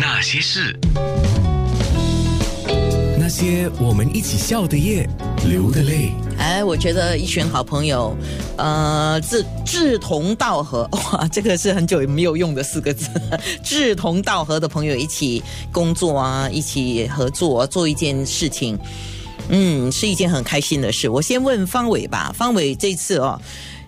那些事，那些我们一起笑的夜，流的泪。哎，我觉得一群好朋友，呃，志志同道合，哇，这个是很久没有用的四个字，志同道合的朋友一起工作啊，一起合作做一件事情，嗯，是一件很开心的事。我先问方伟吧，方伟这次哦，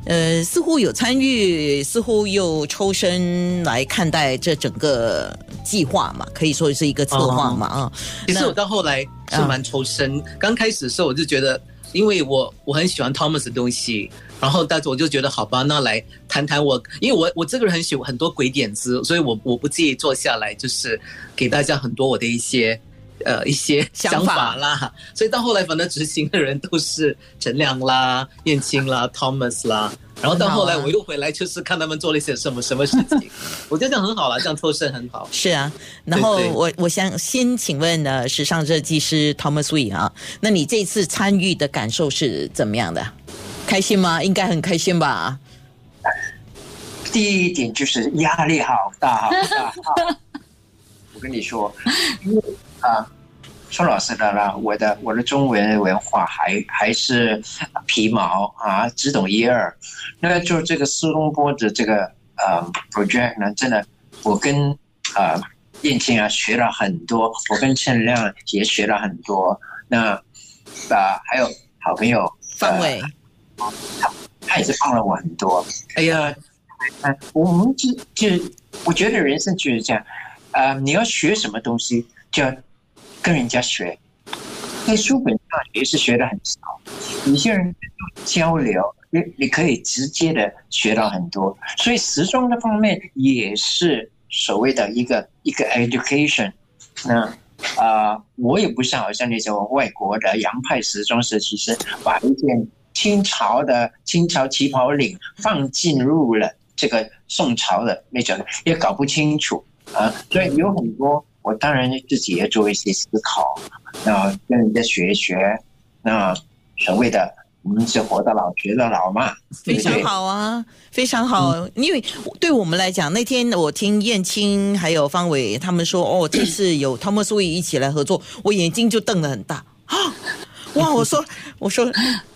呃，似乎有参与，似乎又抽身来看待这整个计划嘛，可以说是一个策划嘛啊。其实我到后来是蛮抽身，刚开始的时候我就觉得。因为我我很喜欢 Thomas 的东西，然后但是我就觉得好吧，那来谈谈我，因为我我这个人很喜欢很多鬼点子，所以我我不介意坐下来，就是给大家很多我的一些呃一些 想法啦。所以到后来，反正执行的人都是陈亮啦、燕青啦、Thomas 啦。然后到后来我又回来，就是看他们做了一些什么什么事情，我觉得这样很好了，这样脱身很好。是啊，然后我我想先请问呢，时尚设计师 Thomas Wee 啊，那你这次参与的感受是怎么样的？开心吗？应该很开心吧？第一点就是压力好大，好大。我跟你说，因为啊。说老实的啦，我的我的中文文化还还是皮毛啊，只懂一二。那就这个苏东坡的这个呃 project 呢，真的，我跟呃燕青啊学了很多，我跟陈亮也学了很多。那啊还有好朋友范伟，他他也是帮了我很多。哎呀，我们就就我觉得人生就是这样，呃，你要学什么东西就。跟人家学，在书本上学是学的很少，有些人交流，你你可以直接的学到很多。所以时装的方面也是所谓的一个一个 education。那啊，我也不像好像那种外国的洋派时装设计师，把一件清朝的清朝旗袍领放进入了这个宋朝的那种，也搞不清楚啊。所以有很多。我当然自己也做一些思考，那跟人家学一学，那所谓的我们是活到老学到老嘛，非常好啊，非常好。因为对我们来讲，那天我听燕青还有方伟他们说，哦，这次有 Thomas w 一起来合作，我眼睛就瞪得很大啊！哇，我说，我说，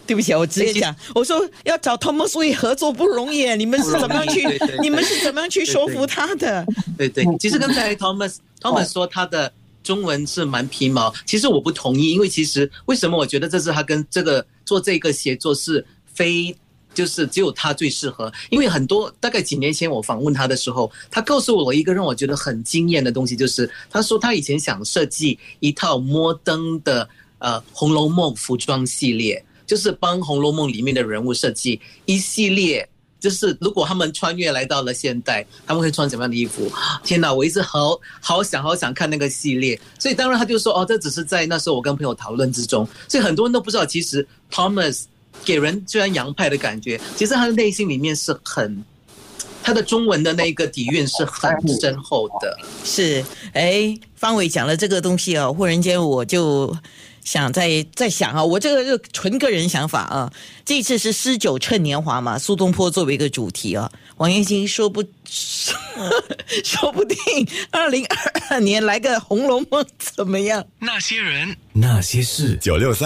对不起啊，我直接讲，我说要找 Thomas w 合作不容易，你们是怎么样去，你们是怎么样去说服他的？对对，其实刚才 Thomas。他们说他的中文是蛮皮毛，其实我不同意，因为其实为什么我觉得这是他跟这个做这个协作是非就是只有他最适合，因为很多大概几年前我访问他的时候，他告诉我一个让我觉得很惊艳的东西，就是他说他以前想设计一套摩登的呃《红楼梦》服装系列，就是帮《红楼梦》里面的人物设计一系列。就是如果他们穿越来到了现代，他们会穿什么样的衣服？天哪，我一直好好想好想看那个系列。所以当然他就说，哦，这只是在那时候我跟朋友讨论之中。所以很多人都不知道，其实 Thomas 给人虽然洋派的感觉，其实他的内心里面是很，他的中文的那个底蕴是很深厚的。是，哎，方伟讲了这个东西啊，忽然间我就。想在在想啊，我这个是纯个人想法啊。这次是诗酒趁年华嘛，苏东坡作为一个主题啊。王彦鑫说不，说不定二零二二年来个《红楼梦》怎么样？那些人，那些事，九六三。